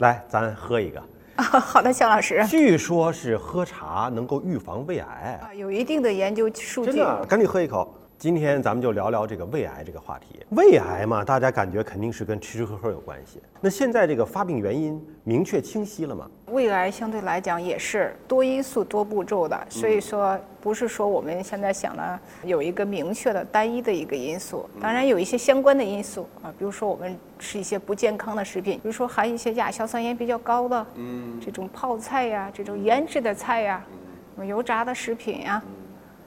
来，咱喝一个。好的，肖老师。据说是喝茶能够预防胃癌，啊，有一定的研究数据。真的，赶紧喝一口。今天咱们就聊聊这个胃癌这个话题。胃癌嘛，大家感觉肯定是跟吃吃喝喝有关系。那现在这个发病原因明确清晰了吗？胃癌相对来讲也是多因素多步骤的，所以说不是说我们现在想的有一个明确的单一的一个因素。当然有一些相关的因素啊，比如说我们吃一些不健康的食品，比如说含一些亚硝酸盐比较高的，嗯，这种泡菜呀，这种腌制的菜呀，油炸的食品呀。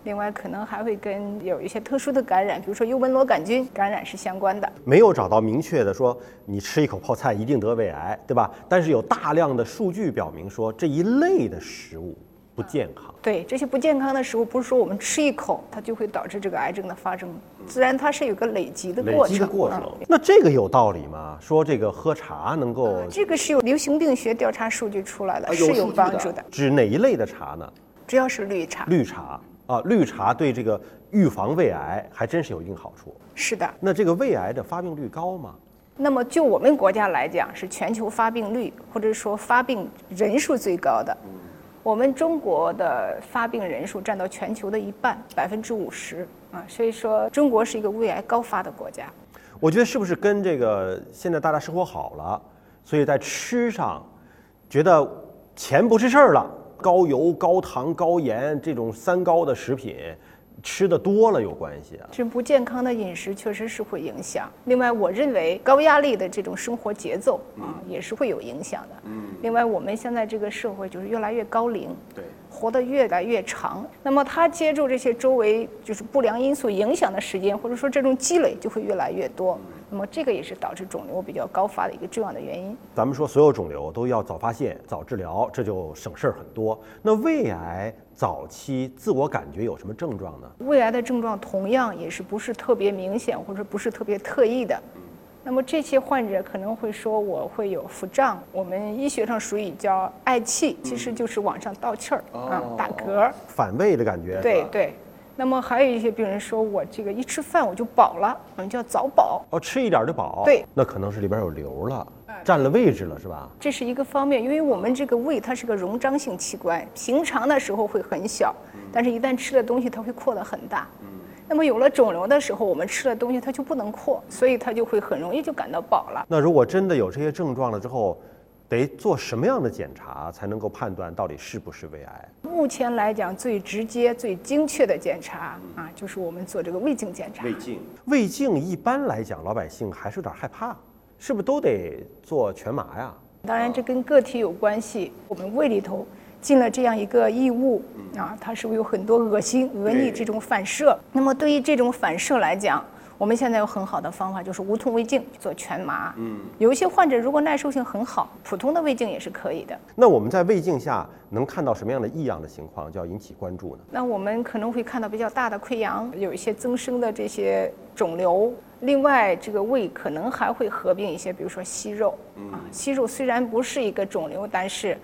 另外，可能还会跟有一些特殊的感染，比如说幽门螺杆菌感染是相关的。没有找到明确的说你吃一口泡菜一定得胃癌，对吧？但是有大量的数据表明说这一类的食物不健康。对这些不健康的食物，不是说我们吃一口它就会导致这个癌症的发生，自然它是有个累积的过程。累积的过程。那这个有道理吗？说这个喝茶能够？这个是有流行病学调查数据出来的，是有帮助的。指哪一类的茶呢？主要是绿茶。绿茶。啊，绿茶对这个预防胃癌还真是有一定好处。是的。那这个胃癌的发病率高吗？那么就我们国家来讲，是全球发病率或者说发病人数最高的。我们中国的发病人数占到全球的一半，百分之五十啊。所以说，中国是一个胃癌高发的国家。我觉得是不是跟这个现在大家生活好了，所以在吃上觉得钱不是事儿了。高油、高糖、高盐这种三高的食品吃的多了有关系啊？这不健康的饮食确实是会影响。另外，我认为高压力的这种生活节奏啊，也是会有影响的。嗯。另外，我们现在这个社会就是越来越高龄，对，活得越来越长。那么，他接触这些周围就是不良因素影响的时间，或者说这种积累就会越来越多。那么这个也是导致肿瘤比较高发的一个重要的原因。咱们说所有肿瘤都要早发现、早治疗，这就省事儿很多。那胃癌早期自我感觉有什么症状呢？胃癌的症状同样也是不是特别明显，或者不是特别特异的。那么这些患者可能会说我会有腹胀，我们医学上属于叫嗳气，其实就是往上倒气儿啊，打嗝，反胃的感觉。对对。那么还有一些病人说，我这个一吃饭我就饱了，我们叫早饱。哦，吃一点就饱。对，那可能是里边有瘤了，占了位置了，是吧？这是一个方面，因为我们这个胃它是个容张性器官，平常的时候会很小，但是一旦吃了东西，它会扩得很大。嗯。那么有了肿瘤的时候，我们吃的东西它就不能扩，所以它就会很容易就感到饱了。那如果真的有这些症状了之后？得做什么样的检查才能够判断到底是不是胃癌？目前来讲，最直接、最精确的检查啊，就是我们做这个胃镜检查。胃镜，胃镜一般来讲，老百姓还是有点害怕，是不是都得做全麻呀？当然，这跟个体有关系。我们胃里头进了这样一个异物啊，它是不是有很多恶心、恶逆这种反射？那么对于这种反射来讲，我们现在有很好的方法，就是无痛胃镜做全麻。嗯，有一些患者如果耐受性很好，普通的胃镜也是可以的。那我们在胃镜下能看到什么样的异样的情况，就要引起关注呢？那我们可能会看到比较大的溃疡，有一些增生的这些肿瘤。另外，这个胃可能还会合并一些，比如说息肉。啊，息肉虽然不是一个肿瘤，但是。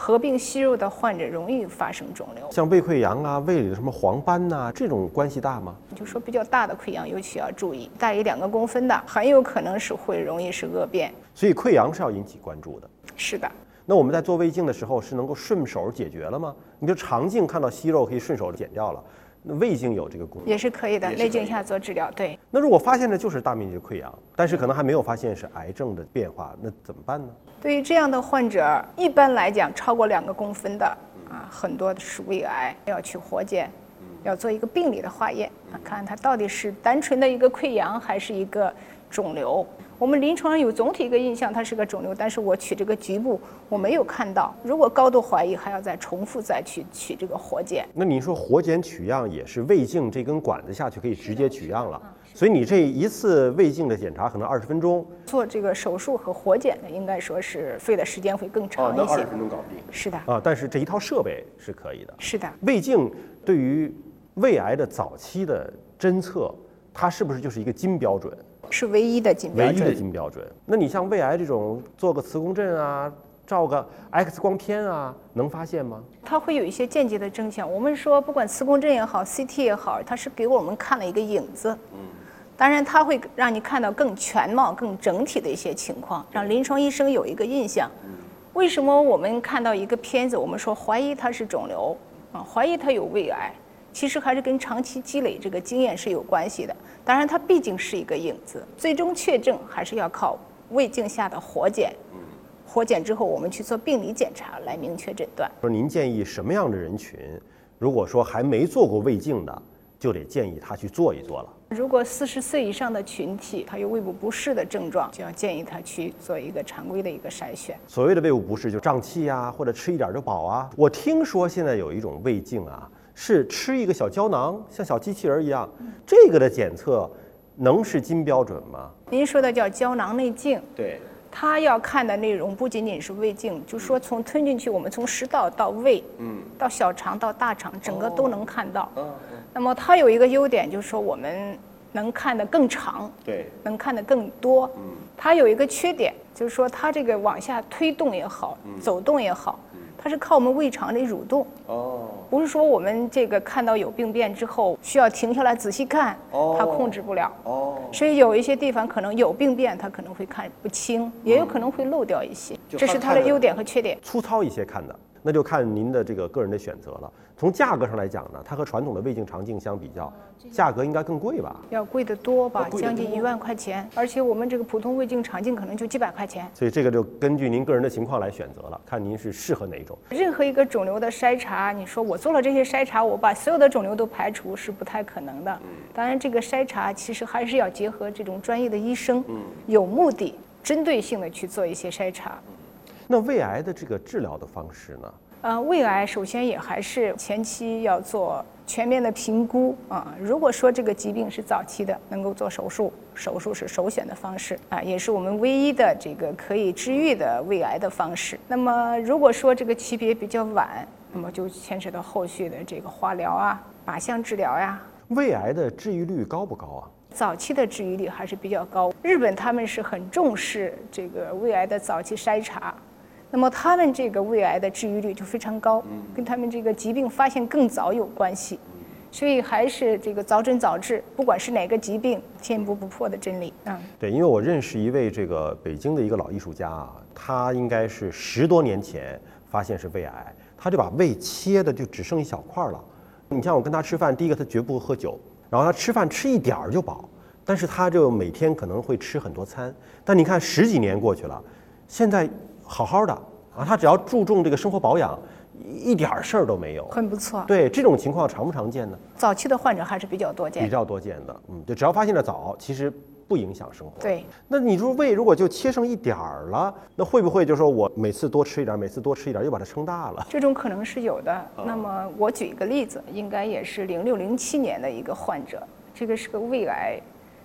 合并息肉的患者容易发生肿瘤，像胃溃疡啊、胃里的什么黄斑呐，这种关系大吗？就说比较大的溃疡，尤其要注意，大于两个公分的，很有可能是会容易是恶变。所以溃疡是要引起关注的。是的。那我们在做胃镜的时候，是能够顺手解决了吗？你就肠镜看到息肉可以顺手剪掉了。那胃镜有这个功能，也是可以的。内镜下做治疗，对。那如果发现的就是大面积的溃疡，但是可能还没有发现是癌症的变化，那怎么办呢？对于这样的患者，一般来讲超过两个公分的啊，很多是胃癌，要去活检，要做一个病理的化验，啊，看它到底是单纯的一个溃疡还是一个肿瘤。我们临床上有总体一个印象，它是个肿瘤，但是我取这个局部我没有看到。如果高度怀疑，还要再重复再去取这个活检。那你说活检取样也是胃镜这根管子下去可以直接取样了，所以你这一次胃镜的检查可能二十分钟。做这个手术和活检呢，应该说是费的时间会更长一些。二十分钟搞定。是的。啊，但是这一套设备是可以的。是的。胃镜对于胃癌的早期的侦测，它是不是就是一个金标准？是唯一的金标准。唯一的金标准。那你像胃癌这种，做个磁共振啊，照个 X 光片啊，能发现吗？它会有一些间接的征象。我们说，不管磁共振也好，CT 也好，它是给我们看了一个影子。嗯。当然，它会让你看到更全貌、更整体的一些情况，让临床医生有一个印象。嗯。为什么我们看到一个片子，我们说怀疑它是肿瘤啊，怀疑它有胃癌，其实还是跟长期积累这个经验是有关系的。当然，它毕竟是一个影子，最终确证还是要靠胃镜下的活检。活检之后，我们去做病理检查来明确诊断。说您建议什么样的人群，如果说还没做过胃镜的，就得建议他去做一做了。如果四十岁以上的群体，他有胃部不适的症状，就要建议他去做一个常规的一个筛选。所谓的胃部不适，就胀气呀，或者吃一点就饱啊。我听说现在有一种胃镜啊，是吃一个小胶囊，像小机器人一样，这个的检测能是金标准吗？您说的叫胶囊内镜。对。它要看的内容不仅仅是胃镜，就是说从吞进去，我们从食道到胃，嗯，到小肠到大肠，整个都能看到。嗯那么它有一个优点，就是说我们能看得更长，对，能看得更多。嗯。它有一个缺点，就是说它这个往下推动也好，走动也好。它是靠我们胃肠的蠕动哦，不是说我们这个看到有病变之后需要停下来仔细看，它控制不了。哦，所以有一些地方可能有病变，它可能会看不清，也有可能会漏掉一些，这是它的优点和缺点。粗糙一些看的。那就看您的这个个人的选择了。从价格上来讲呢，它和传统的胃镜、肠镜相比较，价格应该更贵吧？要贵得多吧，将近一万块钱。而且我们这个普通胃镜、肠镜可能就几百块钱。所以这个就根据您个人的情况来选择了，看您是适合哪一种。任何一个肿瘤的筛查，你说我做了这些筛查，我把所有的肿瘤都排除是不太可能的。当然，这个筛查其实还是要结合这种专业的医生，有目的、针对性的去做一些筛查。那胃癌的这个治疗的方式呢？呃，胃癌首先也还是前期要做全面的评估啊。如果说这个疾病是早期的，能够做手术，手术是首选的方式啊，也是我们唯一的这个可以治愈的胃癌的方式。那么如果说这个级别比较晚，那么就牵扯到后续的这个化疗啊、靶向治疗呀。胃癌的治愈率高不高啊？早期的治愈率还是比较高。日本他们是很重视这个胃癌的早期筛查。那么他们这个胃癌的治愈率就非常高，跟他们这个疾病发现更早有关系，所以还是这个早诊早治，不管是哪个疾病，天不不破的真理啊。对，因为我认识一位这个北京的一个老艺术家啊，他应该是十多年前发现是胃癌，他就把胃切的就只剩一小块了。你像我跟他吃饭，第一个他绝不喝酒，然后他吃饭吃一点儿就饱，但是他就每天可能会吃很多餐。但你看十几年过去了，现在。好好的啊，他只要注重这个生活保养，一点事儿都没有，很不错。对这种情况常不常见呢？早期的患者还是比较多见，比较多见的。嗯，就只要发现的早，其实不影响生活。对。那你说胃如果就切剩一点儿了，那会不会就说我每次多吃一点，每次多吃一点，又把它撑大了？这种可能是有的。那么我举一个例子，应该也是零六零七年的一个患者，这个是个胃癌。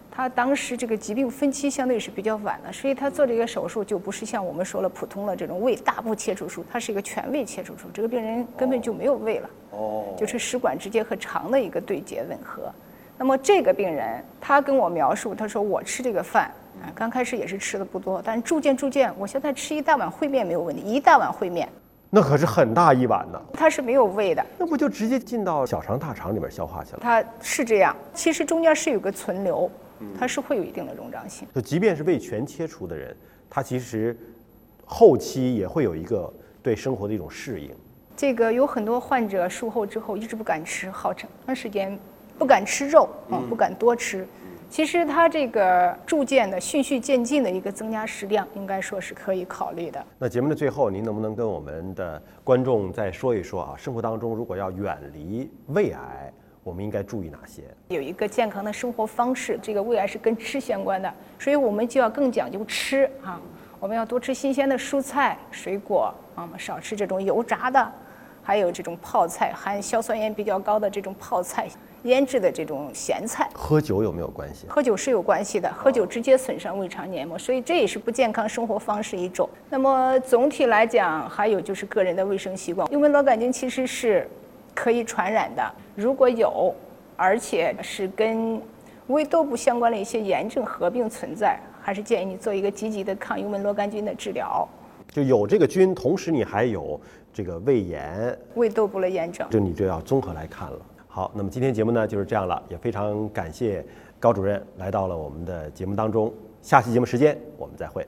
他当时这个疾病分期相对是比较晚的，所以他做这个手术就不是像我们说了普通的这种胃大部切除术，它是一个全胃切除术。这个病人根本就没有胃了，哦，就是食管直接和肠的一个对接吻合。那么这个病人他跟我描述，他说我吃这个饭啊，刚开始也是吃的不多，但是逐渐逐渐，我现在吃一大碗烩面没有问题，一大碗烩面，那可是很大一碗呢。他是没有胃的，那不就直接进到小肠大肠里面消化去了？他是这样，其实中间是有个存留。它是会有一定的容胀性，就即便是胃全切除的人，他其实后期也会有一个对生活的一种适应。这个有很多患者术后之后一直不敢吃，好长时间不敢吃肉啊，不敢多吃。其实它这个逐渐的循序渐进的一个增加食量，应该说是可以考虑的。那节目的最后，您能不能跟我们的观众再说一说啊？生活当中如果要远离胃癌？我们应该注意哪些？有一个健康的生活方式，这个胃癌是跟吃相关的，所以我们就要更讲究吃啊。我们要多吃新鲜的蔬菜、水果啊，少吃这种油炸的，还有这种泡菜含硝酸盐比较高的这种泡菜、腌制的这种咸菜。喝酒有没有关系？喝酒是有关系的，喝酒直接损伤胃肠黏膜，所以这也是不健康生活方式一种。那么总体来讲，还有就是个人的卫生习惯。幽门螺杆菌其实是。可以传染的，如果有，而且是跟胃窦部相关的一些炎症合并存在，还是建议你做一个积极的抗幽门螺杆菌的治疗。就有这个菌，同时你还有这个胃炎、胃窦部的炎症，就你就要综合来看了。好，那么今天节目呢就是这样了，也非常感谢高主任来到了我们的节目当中。下期节目时间我们再会。